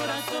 Corazón,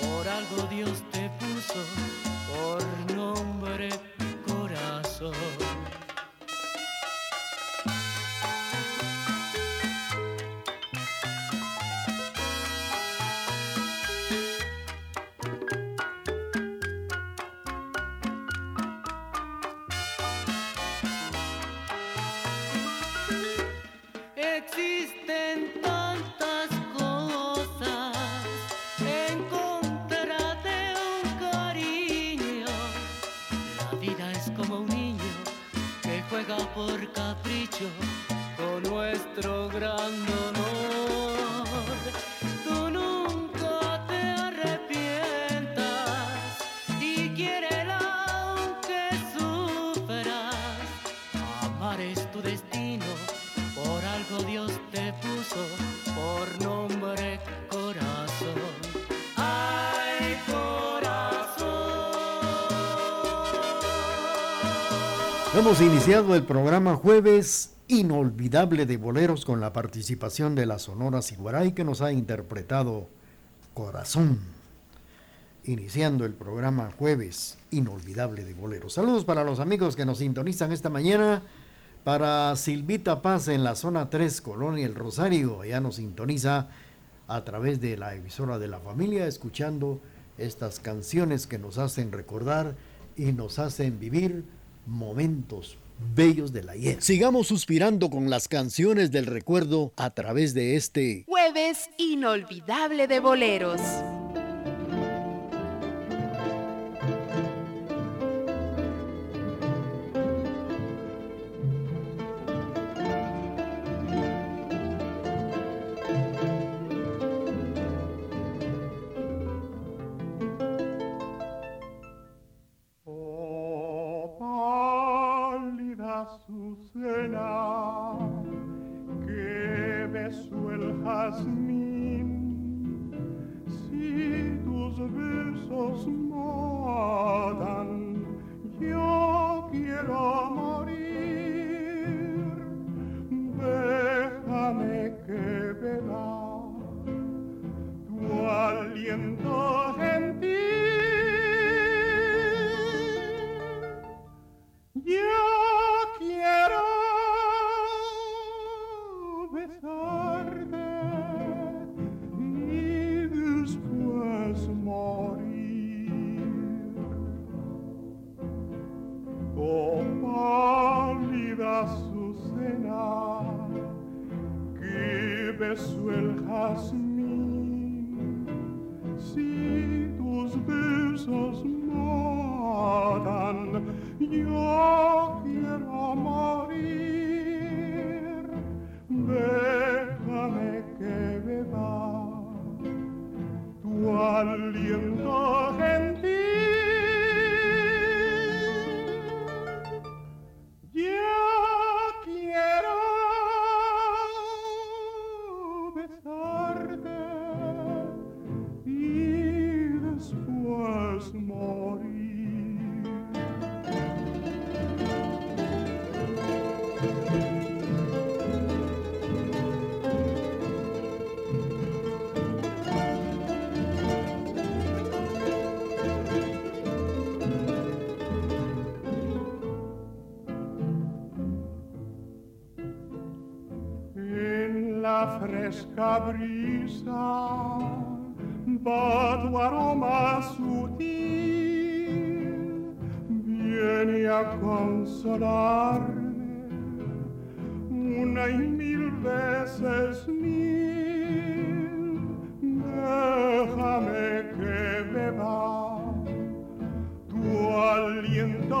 por algo Dios te puso por nombre corazón. Hemos iniciado el programa Jueves Inolvidable de Boleros con la participación de la Sonora Siguaray que nos ha interpretado Corazón. Iniciando el programa Jueves Inolvidable de Boleros. Saludos para los amigos que nos sintonizan esta mañana. Para Silvita Paz en la zona 3, Colonia El Rosario. Ella nos sintoniza a través de la emisora de la familia, escuchando estas canciones que nos hacen recordar y nos hacen vivir momentos bellos del ayer. Sigamos suspirando con las canciones del recuerdo a través de este Jueves inolvidable de boleros. Fresca brisa va tu aroma sutil, viene a consolarme una y mil veces mil. Déjame que beba tu aliento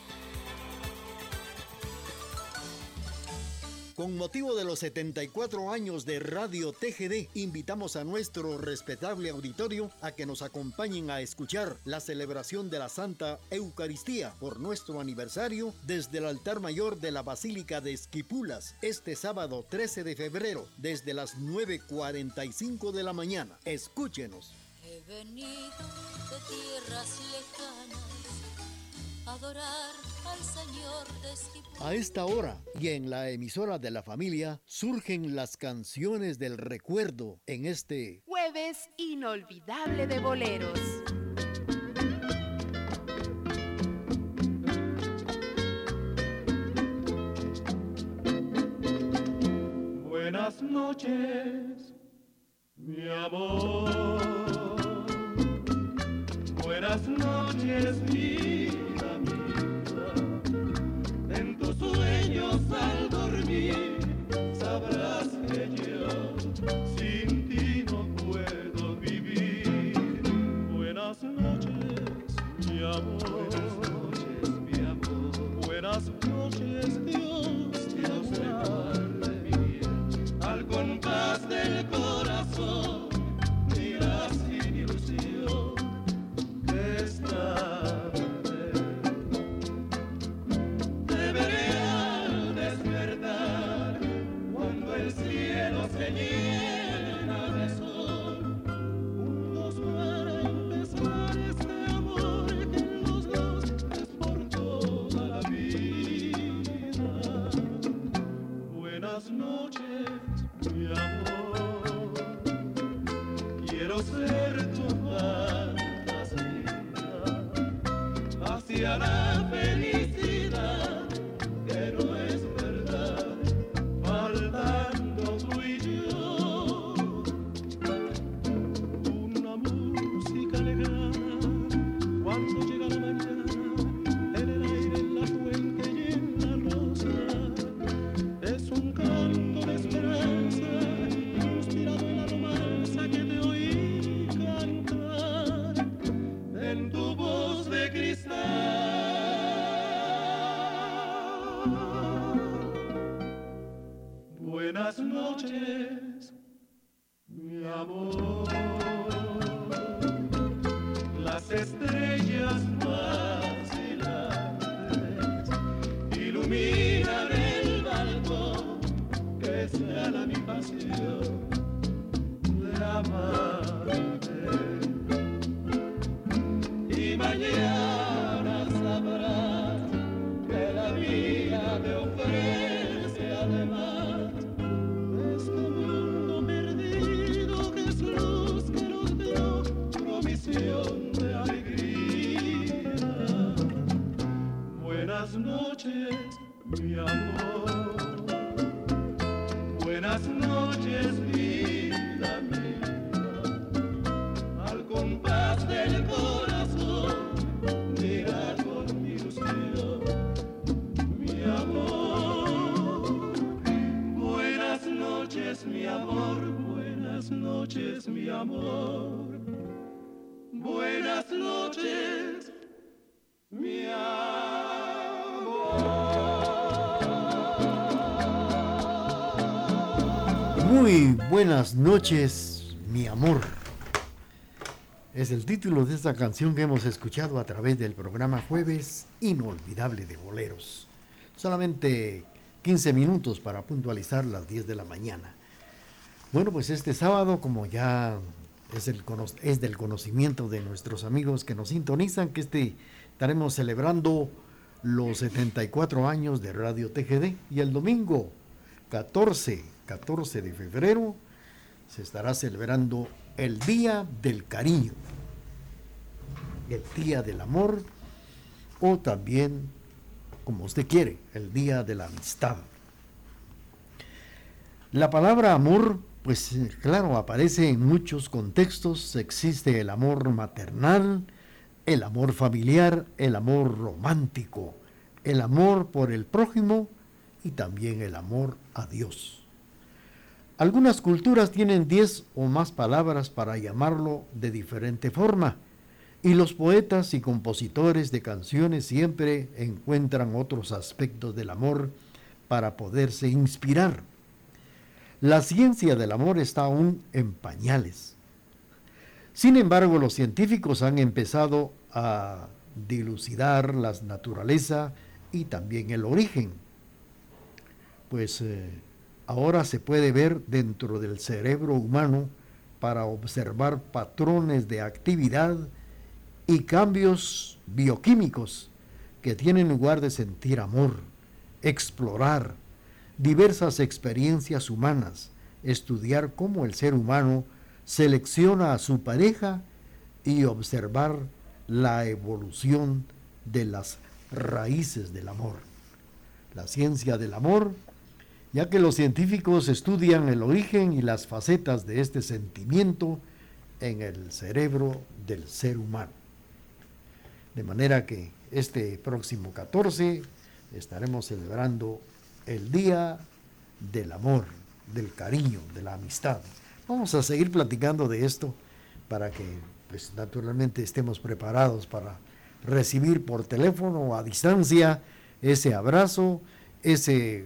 Con motivo de los 74 años de Radio TGD, invitamos a nuestro respetable auditorio a que nos acompañen a escuchar la celebración de la Santa Eucaristía por nuestro aniversario desde el altar mayor de la Basílica de Esquipulas este sábado 13 de febrero desde las 9.45 de la mañana. Escúchenos. He venido de tierras lejanas adorar al Señor de Esquipulas. A esta hora y en la emisora de la familia surgen las canciones del recuerdo en este Jueves inolvidable de boleros. Buenas noches, mi amor. Buenas noches, vida sin noches, mi amor. Es el título de esta canción que hemos escuchado a través del programa Jueves Inolvidable de Boleros. Solamente 15 minutos para puntualizar las 10 de la mañana. Bueno, pues este sábado, como ya es, el, es del conocimiento de nuestros amigos que nos sintonizan, que este estaremos celebrando los 74 años de Radio TGD y el domingo 14, 14 de febrero se estará celebrando el Día del Cariño, el Día del Amor o también, como usted quiere, el Día de la Amistad. La palabra amor, pues claro, aparece en muchos contextos. Existe el amor maternal, el amor familiar, el amor romántico, el amor por el prójimo y también el amor a Dios. Algunas culturas tienen 10 o más palabras para llamarlo de diferente forma, y los poetas y compositores de canciones siempre encuentran otros aspectos del amor para poderse inspirar. La ciencia del amor está aún en pañales. Sin embargo, los científicos han empezado a dilucidar la naturaleza y también el origen. Pues eh, ahora se puede ver dentro del cerebro humano para observar patrones de actividad y cambios bioquímicos que tienen lugar de sentir amor, explorar diversas experiencias humanas, estudiar cómo el ser humano selecciona a su pareja y observar la evolución de las raíces del amor. La ciencia del amor, ya que los científicos estudian el origen y las facetas de este sentimiento en el cerebro del ser humano. De manera que este próximo 14 estaremos celebrando el Día del Amor, del Cariño, de la Amistad. Vamos a seguir platicando de esto para que, pues naturalmente, estemos preparados para recibir por teléfono o a distancia ese abrazo, ese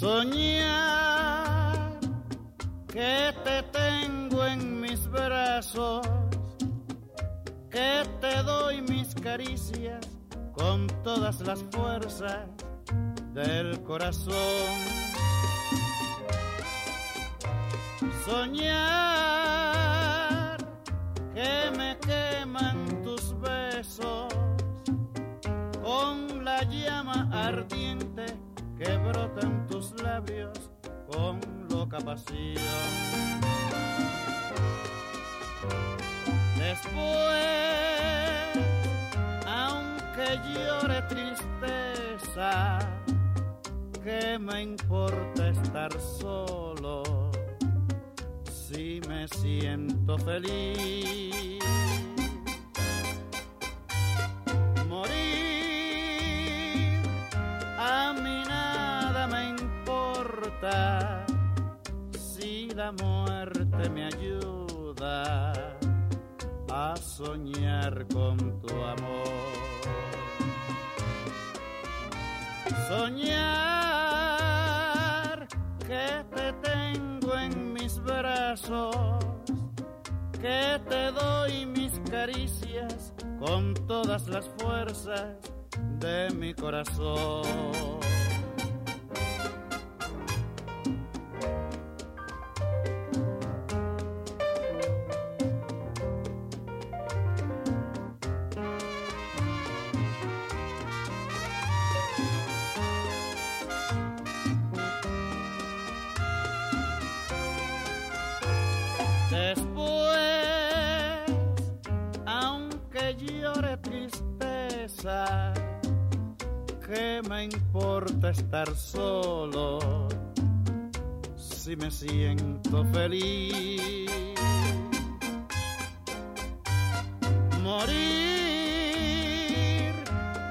Soñar que te tengo en mis brazos, que te doy mis caricias con todas las fuerzas del corazón. Soñar que me queman tus besos con la llama ardiente que brotan tus labios con loca pasión. Después, aunque llore tristeza, ¿qué me importa estar solo si me siento feliz? Si la muerte me ayuda a soñar con tu amor. Soñar que te tengo en mis brazos, que te doy mis caricias con todas las fuerzas de mi corazón. Estar solo si me siento feliz. Morir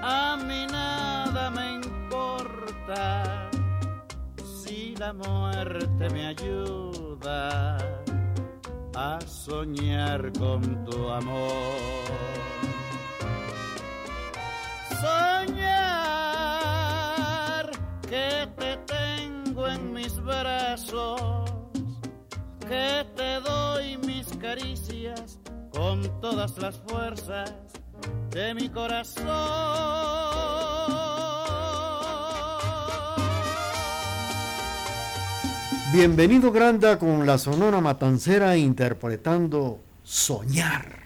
a mí nada me importa si la muerte me ayuda a soñar con tu amor. Que te doy mis caricias con todas las fuerzas de mi corazón. Bienvenido Granda con la Sonora Matancera interpretando Soñar.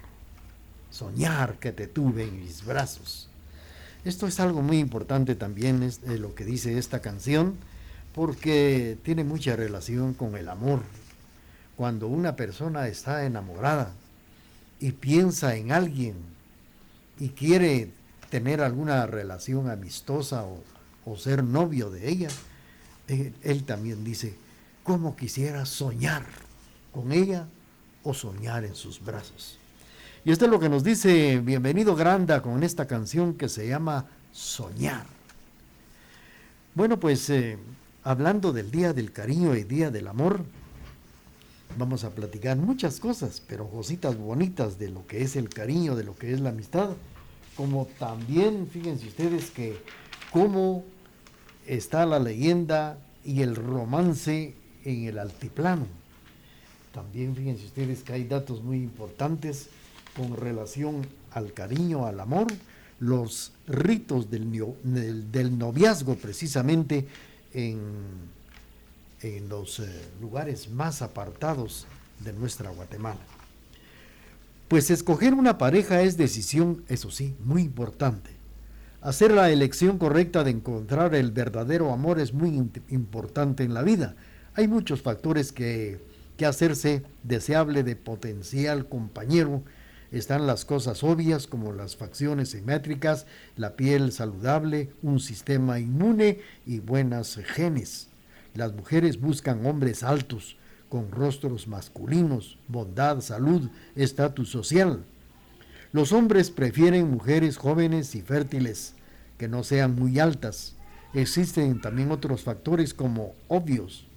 Soñar que te tuve en mis brazos. Esto es algo muy importante también, es lo que dice esta canción, porque tiene mucha relación con el amor. Cuando una persona está enamorada y piensa en alguien y quiere tener alguna relación amistosa o, ser novio de ella, él, él también dice, ¿cómo quisiera soñar con ella o soñar en sus brazos? Y esto es lo que nos dice Bienvenido Granda con esta canción que se llama Soñar. Bueno, pues eh, hablando del Día del Cariño y Día del Amor, vamos a platicar muchas cosas, pero cositas bonitas de lo que es el cariño, de lo que es la amistad, como también, fíjense ustedes que cómo está la leyenda y el romance en el altiplano. También fíjense ustedes que hay datos muy importantes con relación al cariño, al amor, los ritos del, del, noviazgo precisamente en, en los eh, lugares más apartados de nuestra Guatemala. Pues escoger una pareja es decisión, eso sí, muy importante. Hacer la elección correcta de encontrar el verdadero amor es muy importante en la vida. Hay muchos factores que, que hacerse deseable de potencial compañero están las cosas obvias como las facciones simétricas, la piel saludable, un sistema inmune y buenas genes. Las mujeres buscan hombres altos, con rostros masculinos, bondad, salud, estatus social. Los hombres prefieren mujeres jóvenes y fértiles, que no sean muy altas. Existen también otros factores como obvios,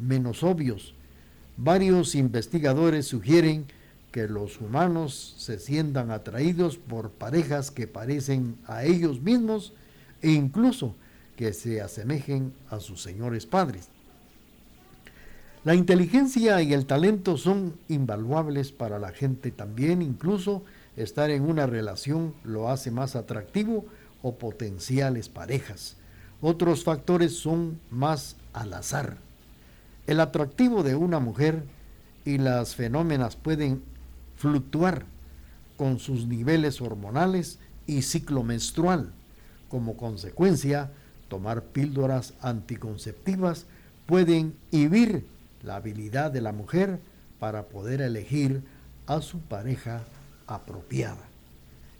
menos obvios. Varios investigadores sugieren que los humanos se sientan atraídos por parejas que parecen a ellos mismos e incluso que se asemejen a sus señores padres. La inteligencia y el talento son invaluables para la gente también, incluso estar en una relación lo hace más atractivo o potenciales parejas. Otros factores son más al azar. El atractivo de una mujer y las fenómenas pueden fluctuar con sus niveles hormonales y ciclo menstrual. Como consecuencia, tomar píldoras anticonceptivas pueden inhibir la habilidad de la mujer para poder elegir a su pareja apropiada.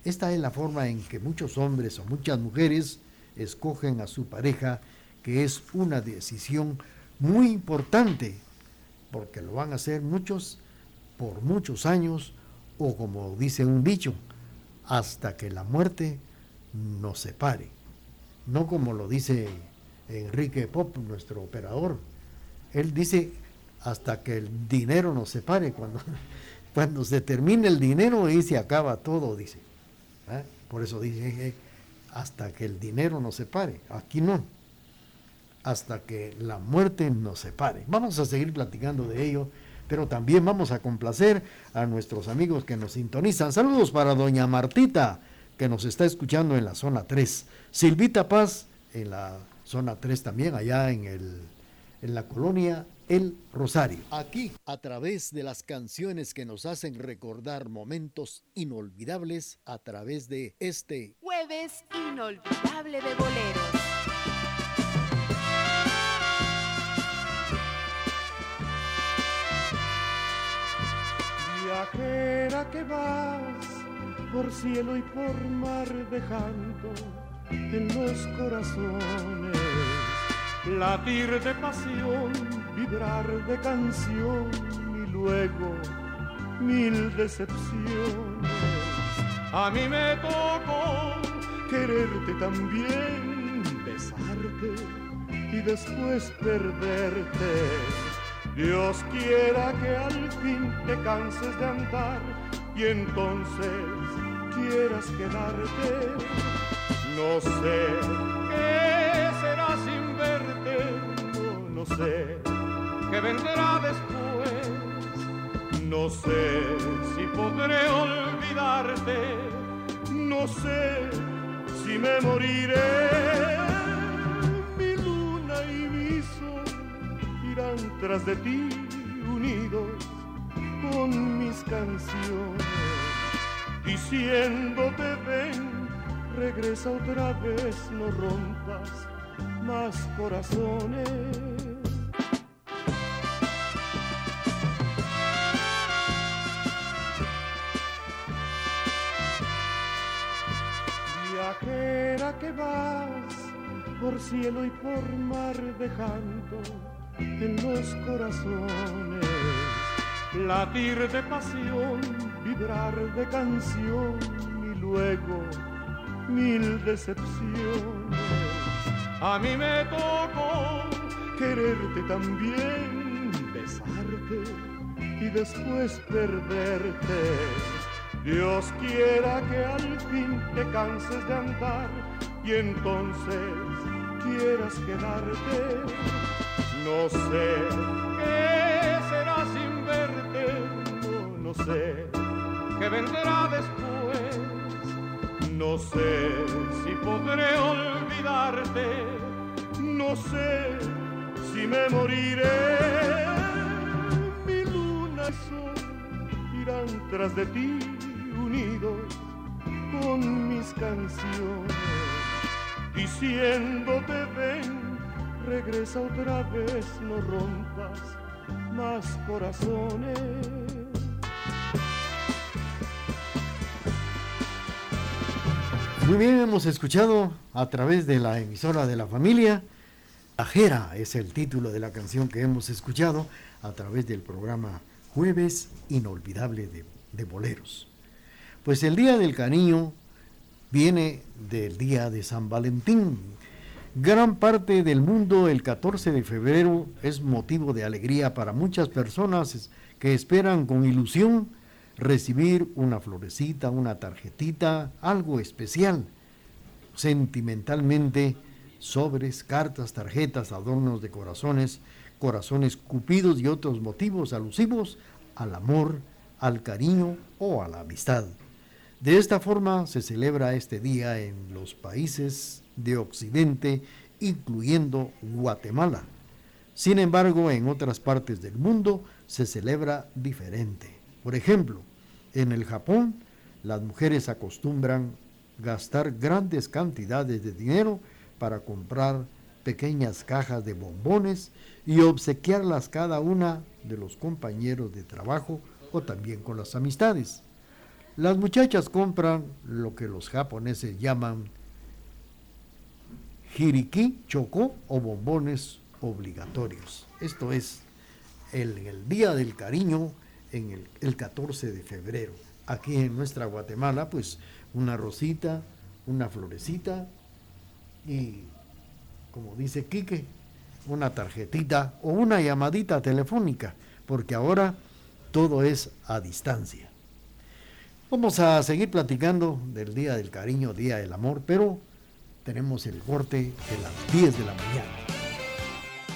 Esta es la forma en que muchos hombres o muchas mujeres escogen a su pareja, que es una decisión muy importante, porque lo van a hacer muchos por muchos años o como dice un dicho, hasta que la muerte nos separe. No como lo dice Enrique Pop, nuestro operador. Él dice hasta que el dinero nos separe. Cuando, cuando se termine el dinero y se acaba todo, dice. ¿Ah? Por eso dice hasta que el dinero nos separe. Aquí no. Hasta que la muerte nos separe. Vamos a seguir platicando de ello pero también vamos a complacer a nuestros amigos que nos sintonizan. Saludos para doña Martita, que nos está escuchando en la zona 3. Silvita Paz, en la zona 3 también, allá en, el, en la colonia El Rosario. Aquí, a través de las canciones que nos hacen recordar momentos inolvidables, a través de este Jueves inolvidable de boleros. Viajera que vas por cielo y por mar dejando en los corazones latir de pasión, vibrar de canción y luego mil decepciones. A mí me tocó quererte también, besarte y después perderte. Dios quiera que al fin te canses de andar y entonces quieras quedarte. No sé qué será sin verte, no, sé qué vendrá después. No sé si podré olvidarte, no sé si me moriré. Mi luna y mi sol irán tras de ti unidos con mis canciones, diciéndote ven, regresa otra vez, no rompas más corazones. Viajera que vas por cielo y por mar dejando en los corazones latir de pasión, de canción y luego mil decepciones. A mí me tocó quererte también, besarte y después perderte. Dios quiera que al fin te canses de andar y entonces quieras quedarte. No sé qué será sin verte, no sé qué vendrá después. No sé si podré olvidarte, no sé si me moriré. Mi luna y sol irán tras de ti unidos con mis canciones, diciéndote ven, regresa otra vez, no rompas más corazones. Muy bien, hemos escuchado a través de la emisora de la familia. Ajera es el título de la canción que hemos escuchado a través del programa Jueves Inolvidable de, Boleros. Pues el Día del Cariño viene del Día de San Valentín. Gran parte del mundo el 14 de febrero es motivo de alegría para muchas personas que esperan con ilusión recibir una florecita, una tarjetita, algo especial. Sentimentalmente, sobres, cartas, tarjetas, adornos de corazones, corazones cupidos y otros motivos alusivos al amor, al cariño o a la amistad. De esta forma se celebra este día en los países de Occidente, incluyendo Guatemala. Sin embargo, en otras partes del mundo se celebra diferente. Por ejemplo, en el Japón, las mujeres acostumbran gastar grandes cantidades de dinero para comprar pequeñas cajas de bombones y obsequiarlas cada una de los compañeros de trabajo o también con las amistades. Las muchachas compran lo que los japoneses llaman jiriki, choco o bombones obligatorios. Esto es el, el Día del Cariño en el, el 14 de febrero. Aquí en nuestra Guatemala, pues una rosita, una florecita y, como dice Quique, una tarjetita o una llamadita telefónica, porque ahora todo es a distancia. Vamos a seguir platicando del Día del Cariño, Día del Amor, pero tenemos el corte de las 10 de la mañana.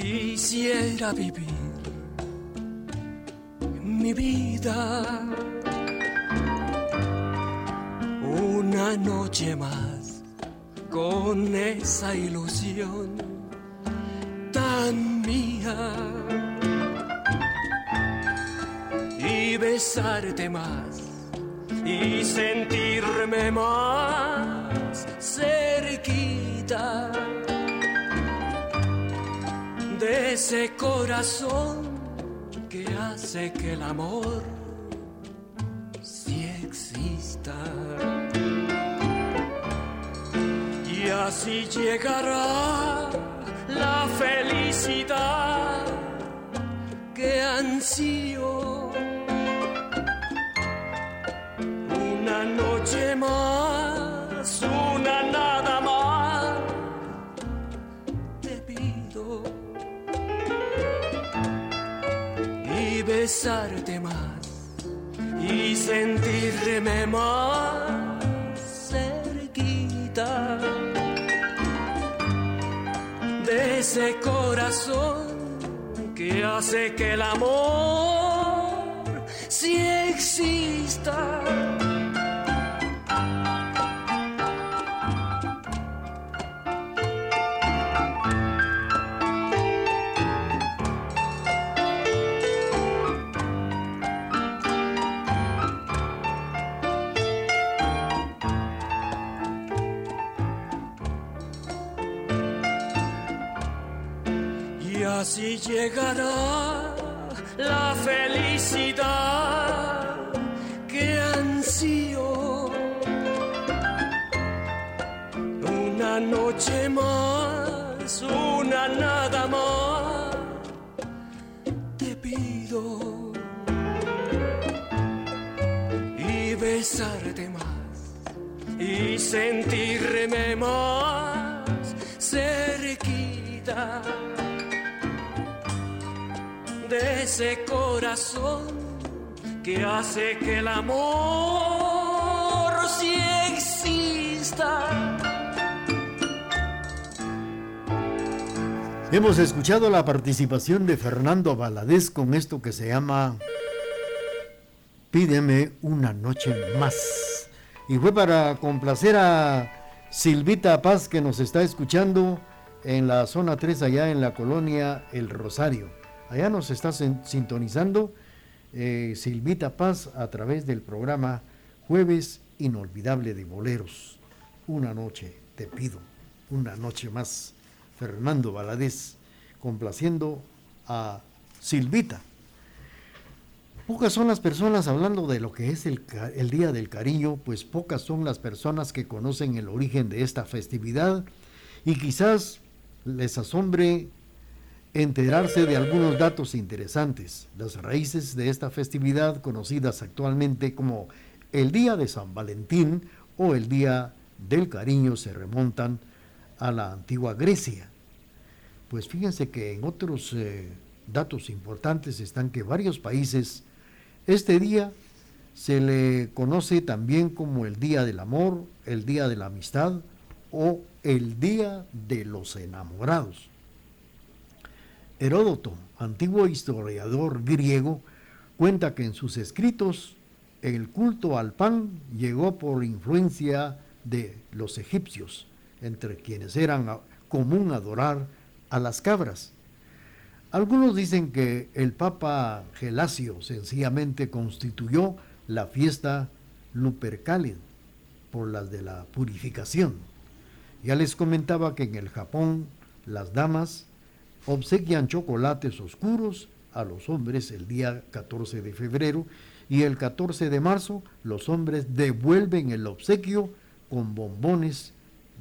Quisiera vivir mi vida. Una noche más con esa ilusión tan mía. Y besarte más y sentirme más cerquita ese corazón que hace que el amor sí exista. Y así llegará la felicidad que ansío. Una noche más, besarte más, y sentirme más cerquita de ese corazón que hace que el amor sí exista. La felicidad que ansío. Una noche más, una nada más, te pido. Y besarte más, y sentirme más cerquita de ese corazón que hace que el amor sí exista. Hemos escuchado la participación de Fernando Valadez con esto que se llama Pídeme una noche más. Y fue para complacer a Silvita Paz que nos está escuchando en la zona 3 allá en la colonia El Rosario. Allá nos está sin- sintonizando eh, Silvita Paz a través del programa Jueves Inolvidable de Boleros. Una noche, te pido, una noche más. Fernando Valadez, complaciendo a Silvita. Pocas son las personas hablando de lo que es el, el Día del Cariño, pues pocas son las personas que conocen el origen de esta festividad y quizás les asombre enterarse de algunos datos interesantes. Las raíces de esta festividad, conocidas actualmente como el Día de San Valentín o el Día del Cariño, se remontan a la antigua Grecia. Pues fíjense que en otros eh, datos importantes están que varios países este día se le conoce también como el Día del Amor, el Día de la Amistad o el Día de los Enamorados. Heródoto, antiguo historiador griego, cuenta que en sus escritos el culto al pan llegó por influencia de los egipcios, entre quienes eran común adorar a las cabras. Algunos dicen que el Papa Gelasio sencillamente constituyó la fiesta Lupercalia por las de la purificación. Ya les comentaba que en el Japón las damas obsequian chocolates oscuros a los hombres el día 14 de febrero y el 14 de marzo los hombres devuelven el obsequio con bombones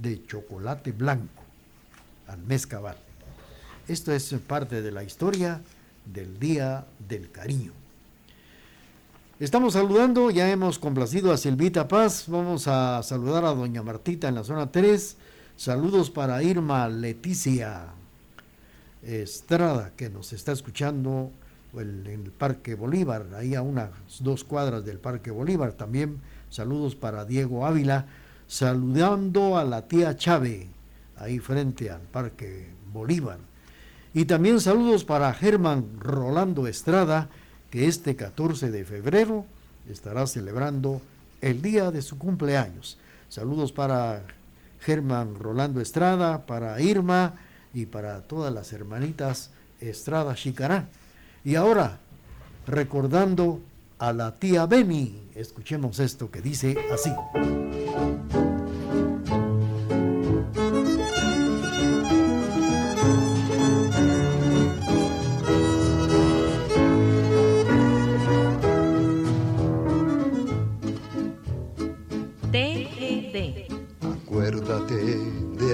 de chocolate blanco al mes cabal. Esto es parte de la historia del Día del Cariño. Estamos saludando, ya hemos complacido a Silvita Paz, vamos a saludar a doña Martita en la zona 3. Saludos para Irma Leticia Estrada, que nos está escuchando en el Parque Bolívar, ahí a unas dos cuadras del Parque Bolívar. También saludos para Diego Ávila, saludando a la tía Chávez, ahí frente al Parque Bolívar. Y también saludos para Germán Rolando Estrada, que este 14 de febrero estará celebrando el día de su cumpleaños. Saludos para Germán Rolando Estrada, para Irma y para todas las hermanitas Estrada Chicará. Y ahora, recordando a la tía Beni, escuchemos esto que dice así. Acuérdate de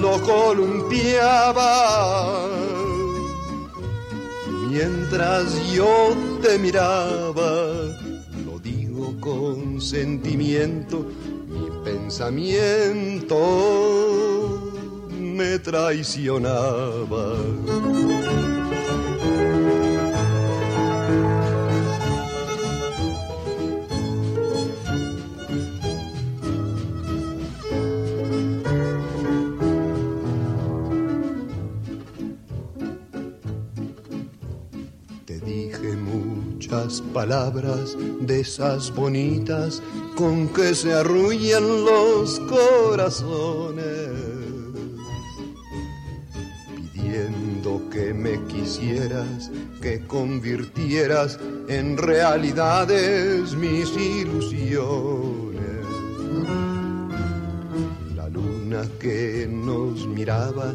lo columpiaba. Mientras yo te miraba, lo digo con sentimiento, mi pensamiento me traicionaba. Palabras de esas bonitas con que se arrullan los corazones, pidiendo que me quisieras, que convirtieras en realidades mis ilusiones. La luna que nos miraba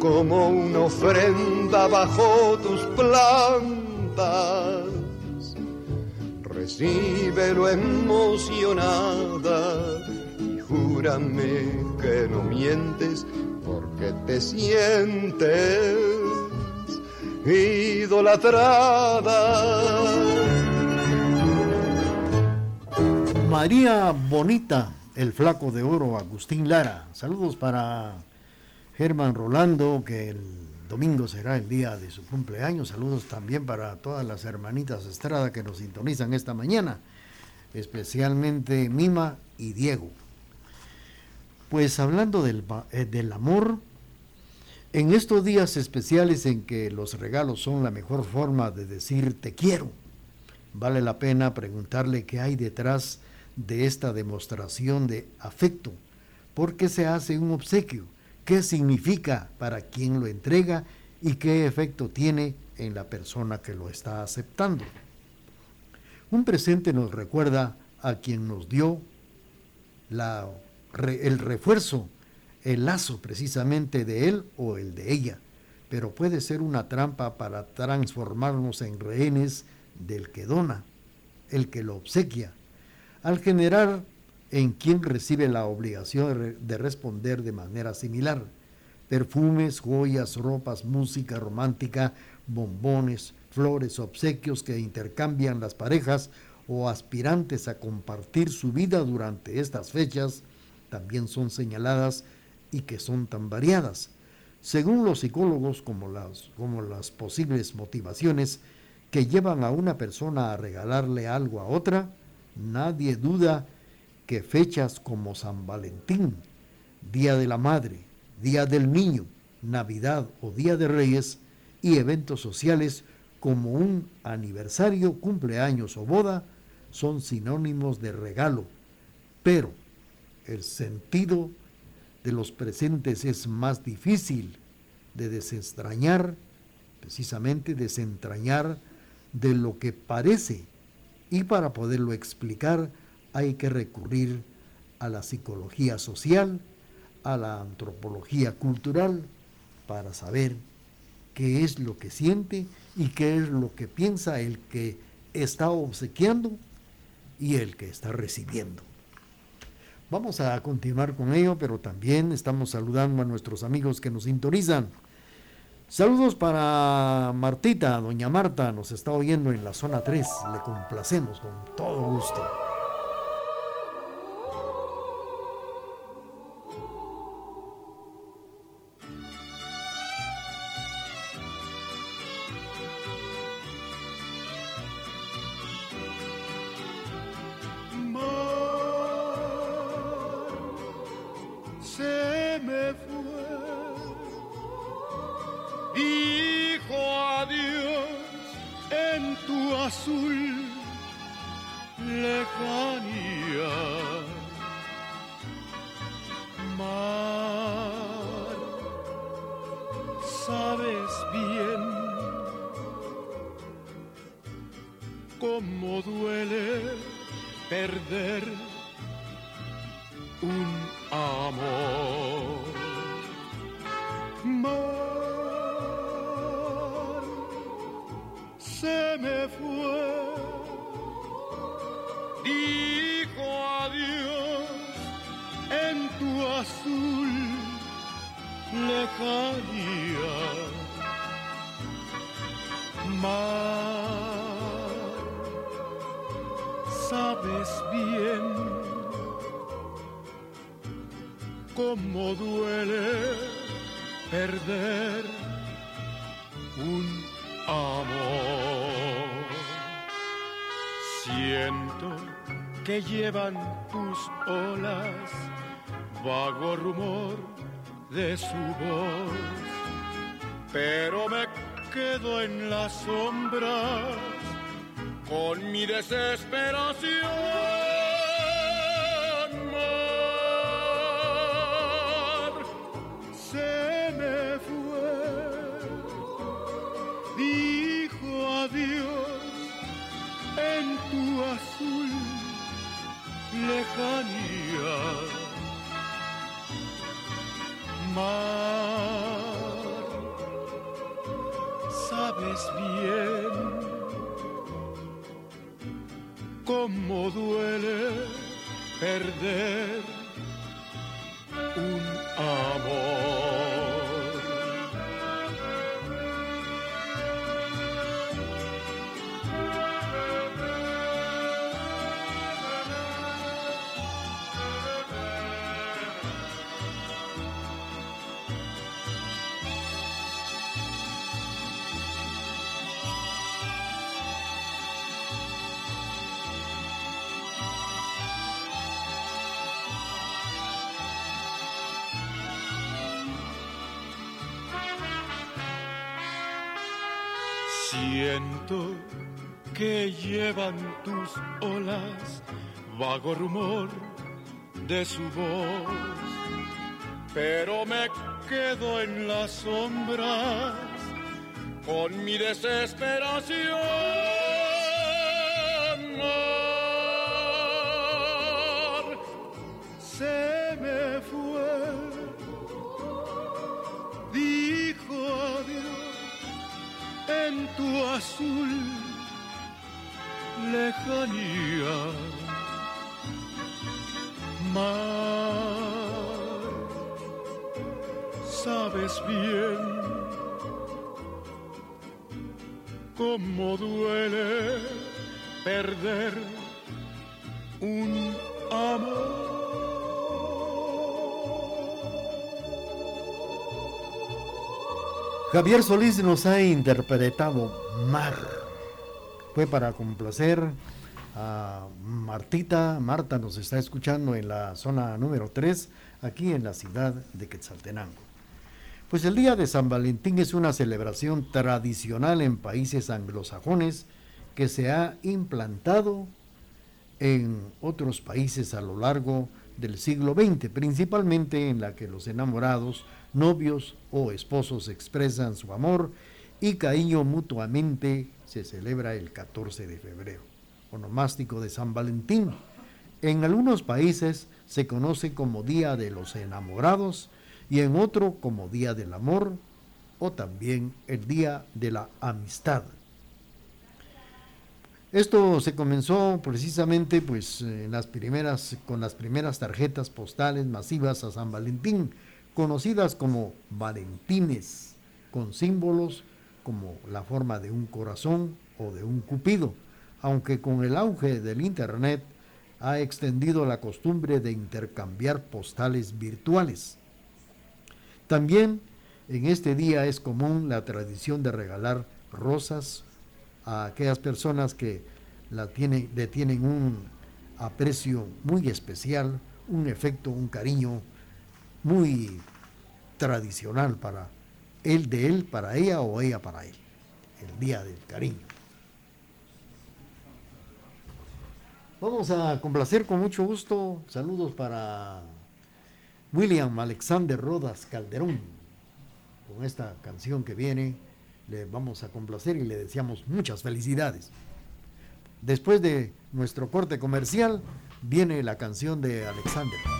como una ofrenda bajo tus plantas. Recíbelo emocionada y júrame que no mientes porque te sientes idolatrada. María Bonita, el flaco de oro, Agustín Lara. Saludos para Germán Rolando, que el domingo será el día de su cumpleaños. Saludos también para todas las hermanitas Estrada que nos sintonizan esta mañana, especialmente Mima y Diego. Pues hablando del, eh, del amor, en estos días especiales en que los regalos son la mejor forma de decir te quiero, vale la pena preguntarle qué hay detrás de esta demostración de afecto, por qué se hace un obsequio, qué significa para quien lo entrega y qué efecto tiene en la persona que lo está aceptando. Un presente nos recuerda a quien nos dio la, el refuerzo, el lazo precisamente de él o el de ella, pero puede ser una trampa para transformarnos en rehenes del que dona, el que lo obsequia, al generar en quien recibe la obligación de re- de responder de manera similar. Perfumes, joyas, ropas, música romántica, bombones, flores, obsequios que intercambian las parejas o aspirantes a compartir su vida durante estas fechas también son señaladas y que son tan variadas. Según los psicólogos, como las, como las posibles motivaciones que llevan a una persona a regalarle algo a otra, nadie duda que fechas como San Valentín, Día de la Madre, Día del Niño, Navidad o Día de Reyes y eventos sociales como un aniversario, cumpleaños o boda son sinónimos de regalo, pero el sentido de los presentes es más difícil de desentrañar, precisamente desentrañar de lo que parece. Y para poderlo explicar hay que recurrir a la psicología social, a la antropología cultural, para saber qué es lo que siente y qué es lo que piensa el que está obsequiando y el que está recibiendo. Vamos a continuar con ello, pero también estamos saludando a nuestros amigos que nos sintonizan. Saludos para Martita, doña Marta, nos está oyendo en la zona 3, le complacemos con todo gusto. Sabes bien cómo duele perder un amor. Mar, se me fue, dijo adiós en tu azul lejanía. Mar, sabes bien cómo duele perder un amor. Siento que llevan tus olas vago rumor de su voz, pero me quedo en las sombras con mi desesperación. Mar, se me fue, dijo adiós en tu azul lejanía. Mar, cómo duele perder Siento que llevan tus olas vago rumor de su voz, pero me quedo en las sombras con mi desesperación. Azul lejanía. Mar, sabes bien cómo duele perder un Javier Solís nos ha interpretado Mar. Fue para complacer a Martita. Marta nos está escuchando en la zona número 3, aquí en la ciudad de Quetzaltenango. Pues el Día de San Valentín es una celebración tradicional en países anglosajones que se ha implantado en otros países a lo largo del siglo XX, principalmente en la que los enamorados novios o esposos expresan su amor y cariño mutuamente se celebra el 14 de febrero, onomástico de San Valentín. En algunos países se conoce como Día de los Enamorados y en otro como Día del Amor o también el Día de la Amistad. Esto se comenzó precisamente pues en las primeras con las primeras tarjetas postales masivas a San Valentín conocidas como valentines, con símbolos como la forma de un corazón o de un cupido, aunque con el auge del Internet ha extendido la costumbre de intercambiar postales virtuales. También en este día es común la tradición de regalar rosas a aquellas personas que la le tienen un aprecio muy especial, un efecto, un cariño muy tradicional para él de él para ella o ella para él. El día del cariño. Vamos a complacer con mucho gusto. Saludos para William Alexander Rodas Calderón. Con esta canción que viene, le vamos a complacer y le deseamos muchas felicidades. Después de nuestro corte comercial, viene la canción de Alexander.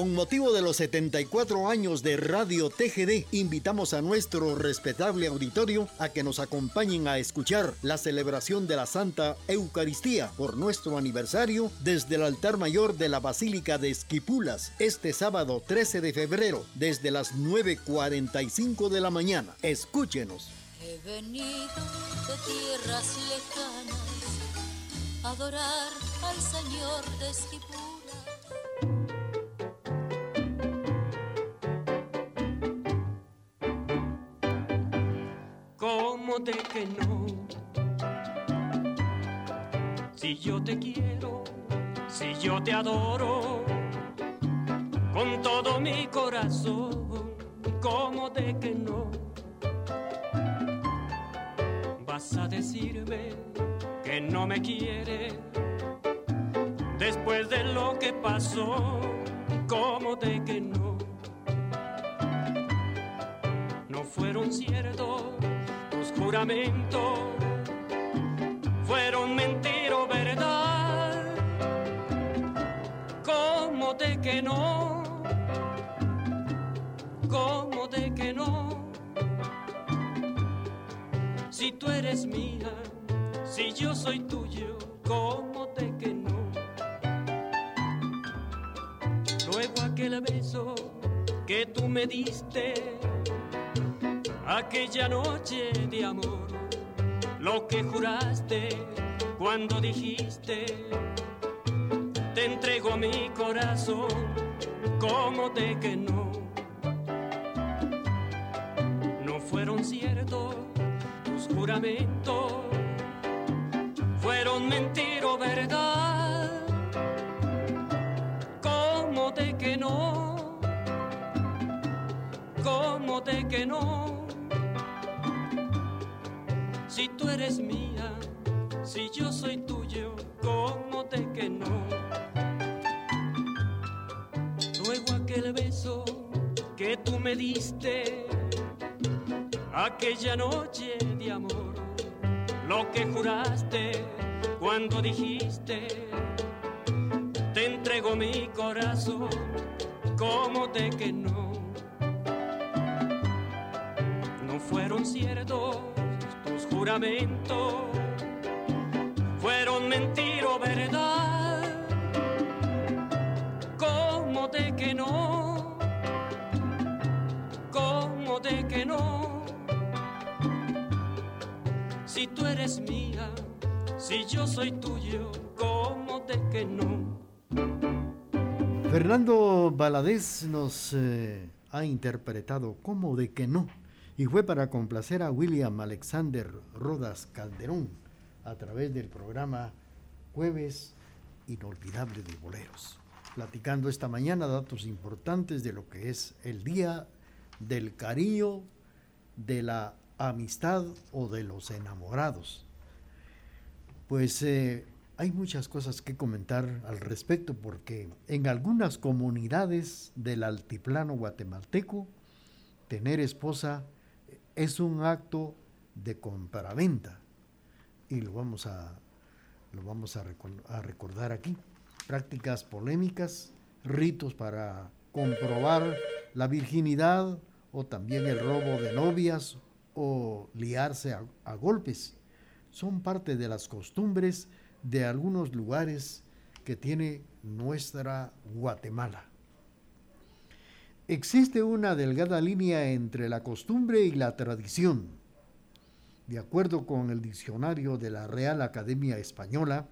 Con motivo de los 74 años de Radio TGD, invitamos a nuestro respetable auditorio a que nos acompañen a escuchar la celebración de la Santa Eucaristía por nuestro aniversario desde el altar mayor de la Basílica de Esquipulas este sábado 13 de febrero desde las 9.45 de la mañana. Escúchenos. He venido de tierras lejanas a adorar al Señor de Esquipulas. ¿Cómo de que no? Si yo te quiero, si yo te adoro, con todo mi corazón, ¿cómo de que no? Vas a decirme que no me quieres después de lo que pasó, ¿cómo de que no? No fueron ciertos tus juramentos, fueron mentira o verdad. ¿Cómo de que no? ¿Cómo de que no? Si tú eres mía, si yo soy tuyo, ¿cómo de que no? Luego aquel beso que tú me diste, aquella noche de amor, lo que juraste cuando dijiste, te entrego mi corazón, ¿cómo de que no? No fueron ciertos tus juramentos, fueron mentira o verdad, ¿cómo de que no? ¿Cómo de que no? Si tú eres mía, si yo soy tuyo, ¿cómo de que no? Luego aquel beso que tú me diste, aquella noche de amor, lo que juraste cuando dijiste, te entrego mi corazón, como de que no. No fueron ciertos fueron mentira o verdad, como de que no, como de que no. Si tú eres mía, si yo soy tuyo, ¿cómo de que no? Fernando Valadez nos eh, ha interpretado como de que no y fue para complacer a William Alexander Rodas Calderón a través del programa Jueves Inolvidable de Boleros, platicando esta mañana datos importantes de lo que es el Día del Cariño, de la Amistad o de los Enamorados. Pues eh, hay muchas cosas que comentar al respecto porque en algunas comunidades del altiplano guatemalteco, tener esposa es un acto de compraventa y lo vamos a, lo vamos a, recordar aquí. Prácticas polémicas, ritos para comprobar la virginidad o también el robo de novias o liarse a golpes. Son parte de las costumbres de algunos lugares que tiene nuestra Guatemala. Existe una delgada línea entre la costumbre y la tradición. De acuerdo con el diccionario de la Real Academia Española,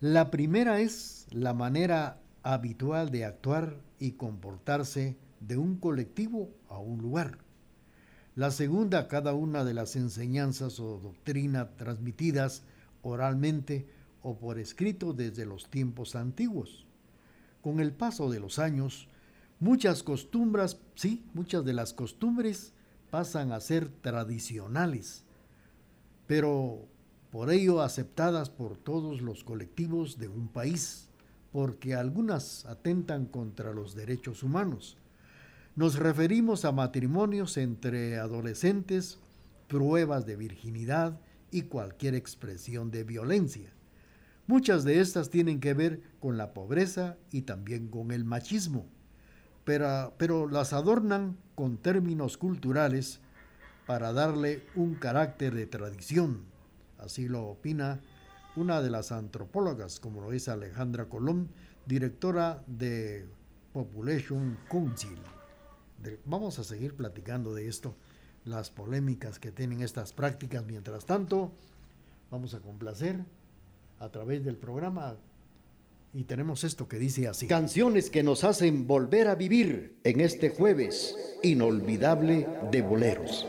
la primera es la manera habitual de actuar y comportarse de un colectivo a un lugar. La segunda, cada una de las enseñanzas o doctrina transmitidas oralmente o por escrito desde los tiempos antiguos. Con el paso de los años, muchas costumbres, sí, muchas de las costumbres pasan a ser tradicionales, pero por ello aceptadas por todos los colectivos de un país, porque algunas atentan contra los derechos humanos. Nos referimos a matrimonios entre adolescentes, pruebas de virginidad y cualquier expresión de violencia. Muchas de estas tienen que ver con la pobreza y también con el machismo, pero, las adornan con términos culturales para darle un carácter de tradición. Así lo opina una de las antropólogas, como lo es Alejandra Colón, directora de Population Council vamos a seguir platicando de esto, las polémicas que tienen estas prácticas. Mientras tanto, vamos a complacer a través del programa y tenemos esto que dice así. Canciones que nos hacen volver a vivir en este jueves inolvidable de boleros.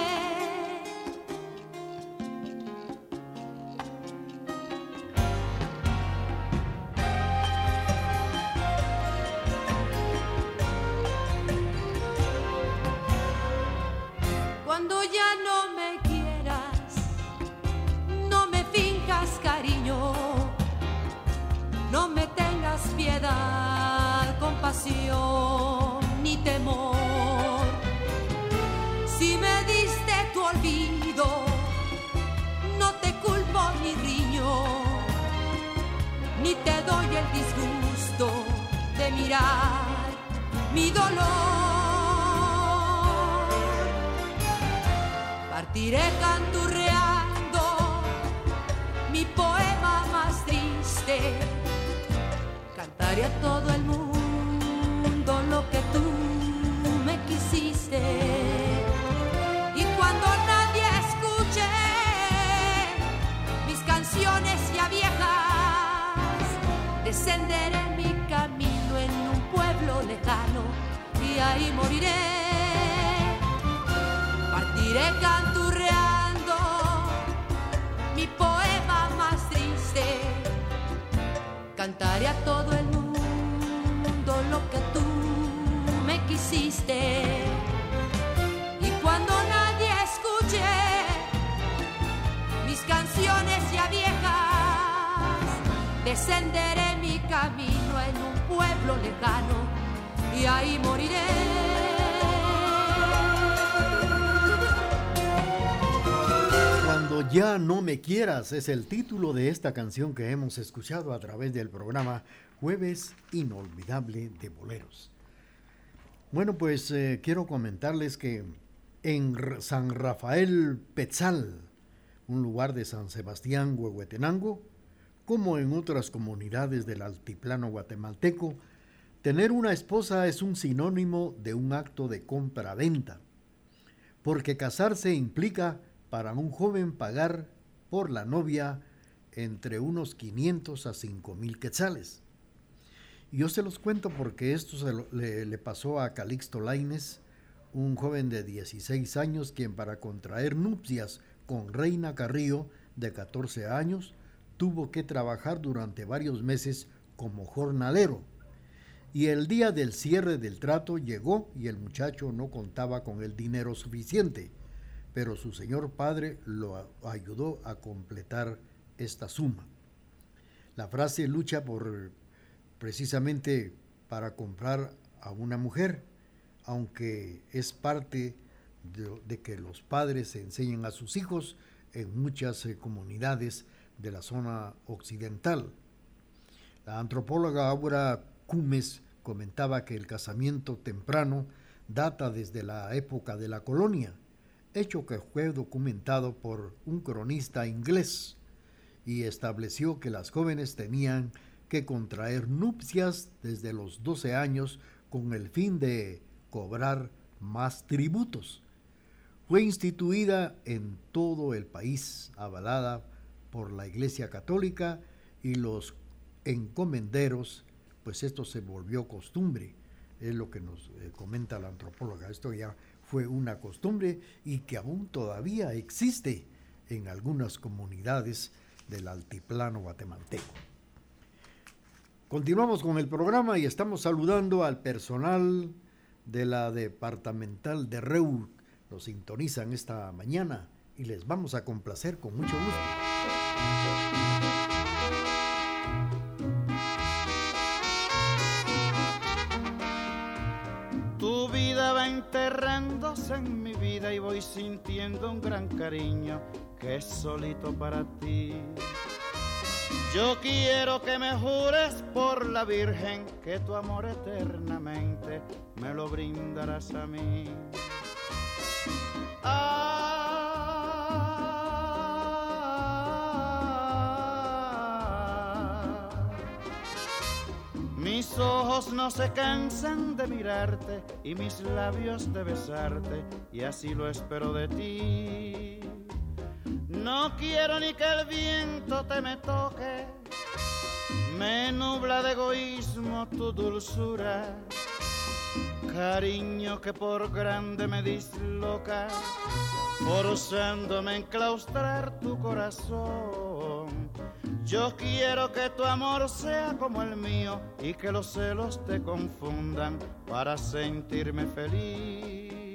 lejano y ahí moriré. Cuando ya no me quieras es el título de esta canción que hemos escuchado a través del programa Jueves Inolvidable de Boleros. Bueno, pues eh, quiero comentarles que en San Rafael Petzal, un lugar de San Sebastián, Huehuetenango, como en otras comunidades del altiplano guatemalteco, tener una esposa es un sinónimo de un acto de compra-venta, porque casarse implica para un joven pagar por la novia entre unos 500 a 5 mil quetzales. Yo se los cuento porque esto se le, le pasó a Calixto Laines, un joven de 16 años quien para contraer nupcias con Reina Carrillo de 14 años tuvo que trabajar durante varios meses como jornalero. Y el día del cierre del trato llegó y el muchacho no contaba con el dinero suficiente, pero su señor padre lo ayudó a completar esta suma. La frase lucha por precisamente para comprar a una mujer, aunque es parte de, de que los padres enseñen a sus hijos en muchas eh, comunidades de la zona occidental. La antropóloga Aura Cumes comentaba que el casamiento temprano data desde la época de la colonia, hecho que fue documentado por un cronista inglés y estableció que las jóvenes tenían que contraer nupcias desde los 12 años con el fin de cobrar más tributos. Fue instituida en todo el país, avalada por la Iglesia Católica y los encomenderos, pues esto se volvió costumbre, es lo que nos eh, comenta la antropóloga. Esto ya fue una costumbre y que aún todavía existe en algunas comunidades del altiplano guatemalteco. Continuamos con el programa y estamos saludando al personal de la departamental de REU. Los sintonizan esta mañana y les vamos a complacer con mucho gusto. En mi vida y voy sintiendo un gran cariño que es solito para ti. Yo quiero que me jures por la Virgen que tu amor eternamente me lo brindarás a mí. Mis ojos no se cansan de mirarte y mis labios de besarte y así lo espero de ti. No quiero ni que el viento te me toque, me nubla de egoísmo tu dulzura. Cariño que por grande me disloca, forzándome a enclaustrar tu corazón. Yo quiero que tu amor sea como el mío y que los celos te confundan para sentirme feliz.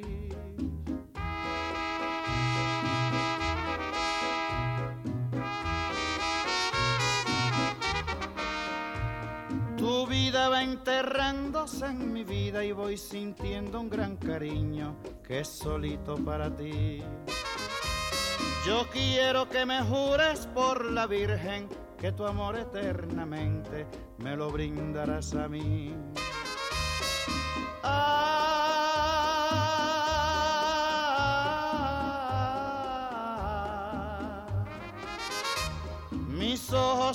Tu vida va enterrándose en mi vida y voy sintiendo un gran cariño que es solito para ti. Yo quiero que me jures por la Virgen que tu amor eternamente me lo brindarás a mí. Mis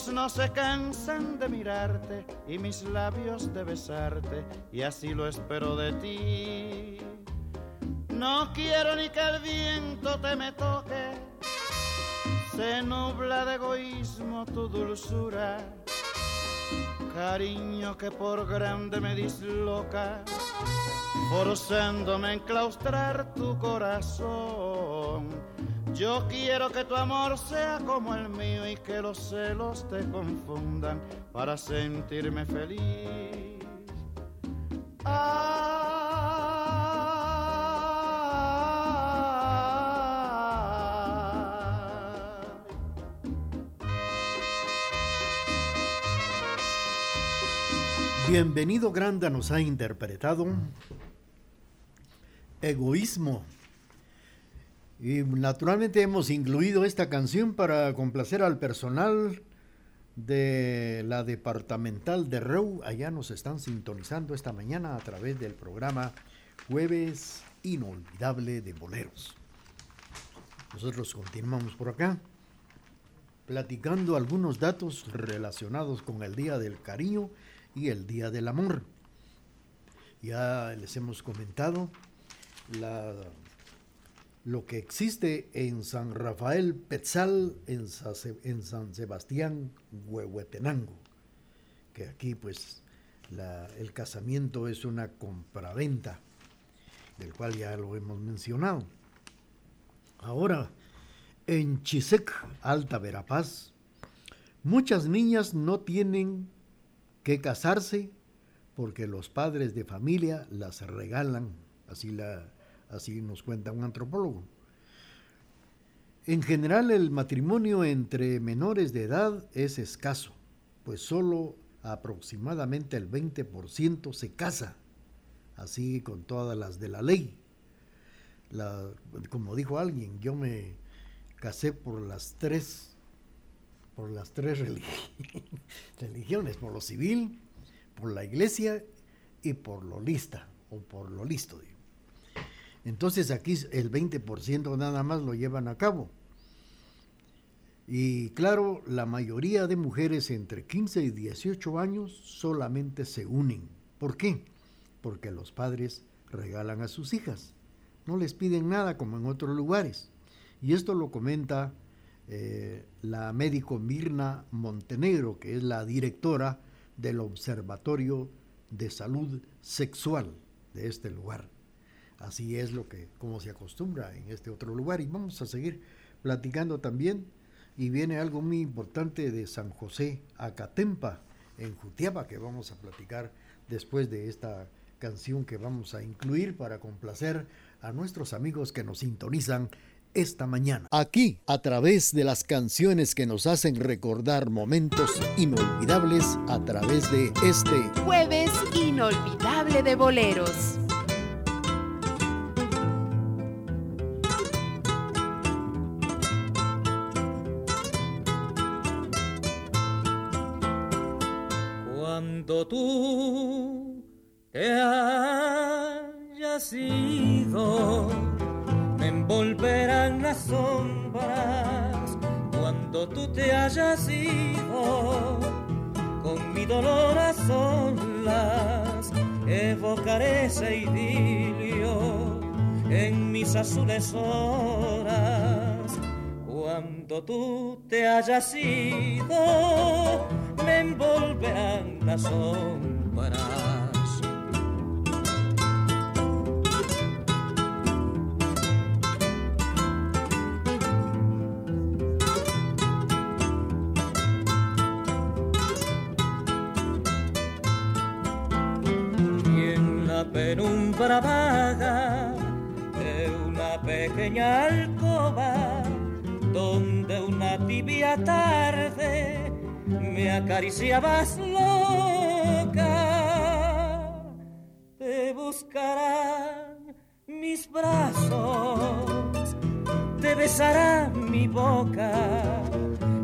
no se cansan de mirarte y mis labios de besarte y así lo espero de ti. No quiero ni que el viento te me toque, se nubla de egoísmo tu dulzura, cariño que por grande me disloca, forzándome a enclaustrar tu corazón yo quiero que tu amor sea como el mío y que los celos te confundan para sentirme feliz. Bienvenido Granda nos ha interpretado Egoísmo y naturalmente hemos incluido esta canción para complacer al personal de la departamental de Reu. Allá nos están sintonizando esta mañana a través del programa Jueves Inolvidable de Boleros. Nosotros continuamos por acá platicando algunos datos relacionados con el Día del Cariño y el Día del Amor. Ya les hemos comentado la lo que existe en San Rafael Petzal, en, San Sebastián Huehuetenango, que aquí pues el casamiento es una compraventa, del cual ya lo hemos mencionado. Ahora, en Chisec, Alta Verapaz, muchas niñas no tienen que casarse porque los padres de familia las regalan, así la, así nos cuenta un antropólogo. En general el matrimonio entre menores de edad es escaso, pues solo aproximadamente el 20% se casa, así con todas las de la ley. como dijo alguien, yo me casé por las tres, por las tres religiones, por lo civil, por la iglesia y por lo lista, o por lo listo. Entonces aquí el 20% nada más lo llevan a cabo. Y claro, la mayoría de mujeres entre 15 y 18 años solamente se unen. ¿Por qué? Porque los padres regalan a sus hijas. No les piden nada como en otros lugares. Y esto lo comenta eh, la médico Mirna Montenegro, que es la directora del Observatorio de Salud Sexual de este lugar. Así es lo que, como se acostumbra en este otro lugar. Y vamos a seguir platicando también. Y viene algo muy importante de San José Acatempa, en Jutiapa, que vamos a platicar después de esta canción que vamos a incluir para complacer a nuestros amigos que nos sintonizan esta mañana. Aquí, a través de las canciones que nos hacen recordar momentos inolvidables, a través de este jueves inolvidable de boleros. Cuando tú te hayas ido. Con mi dolor a solas evocaré ese idilio en mis azules horas cuando tú te hayas ido, me envolverán las sombras. Tarde me acariciabas loca. Te buscarán mis brazos, te besarán mi boca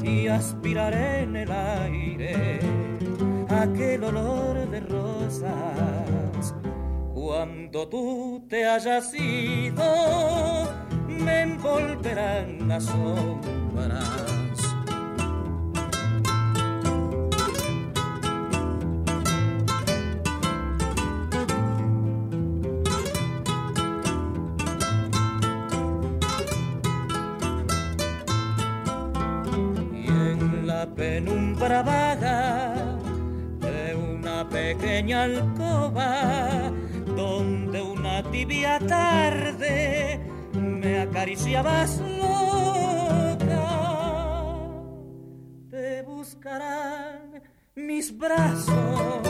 y aspiraré en el aire aquel olor de rosas. Cuando tú te hayas ido, me envolverán las sombras de una pequeña alcoba donde una tibia tarde me acariciabas loca. Te buscarán mis brazos,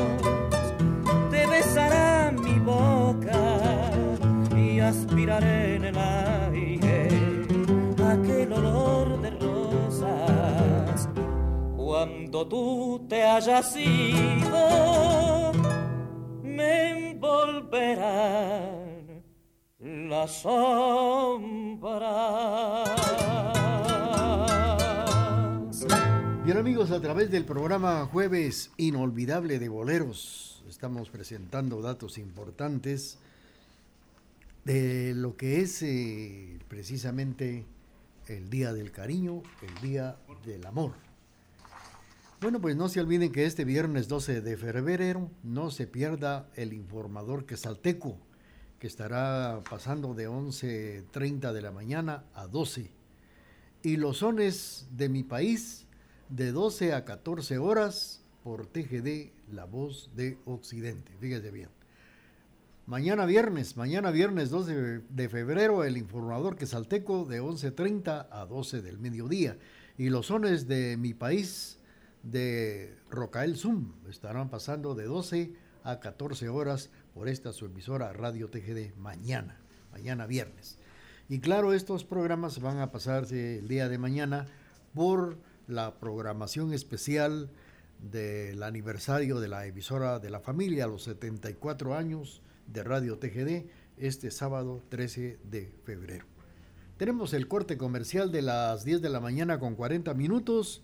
te besará mi boca y aspiraré en el aire aquel olor tú te hayas ido, me envolverán las sombras. Bien amigos, a través del programa Jueves Inolvidable de Boleros, estamos presentando datos importantes de lo que es eh, precisamente el Día del Cariño, el Día del Amor. Bueno, pues no se olviden que este viernes 12 de febrero no se pierda el informador quesalteco, que estará pasando de 11.30 de la mañana a 12. Y los sones de mi país de 12 a 14 horas por TGD La Voz de Occidente. Fíjese bien. Mañana viernes, mañana viernes 12 de febrero, el informador quesalteco de 11.30 a 12 del mediodía. Y los sones de mi país de Rocael Zoom. Estarán pasando de 12 a 14 horas por esta su emisora Radio TGD mañana, mañana viernes. Y claro, estos programas van a pasarse el día de mañana por la programación especial del aniversario de la emisora de la familia, los 74 años de Radio TGD, este sábado 13 de febrero. Tenemos el corte comercial de las 10 de la mañana con 40 minutos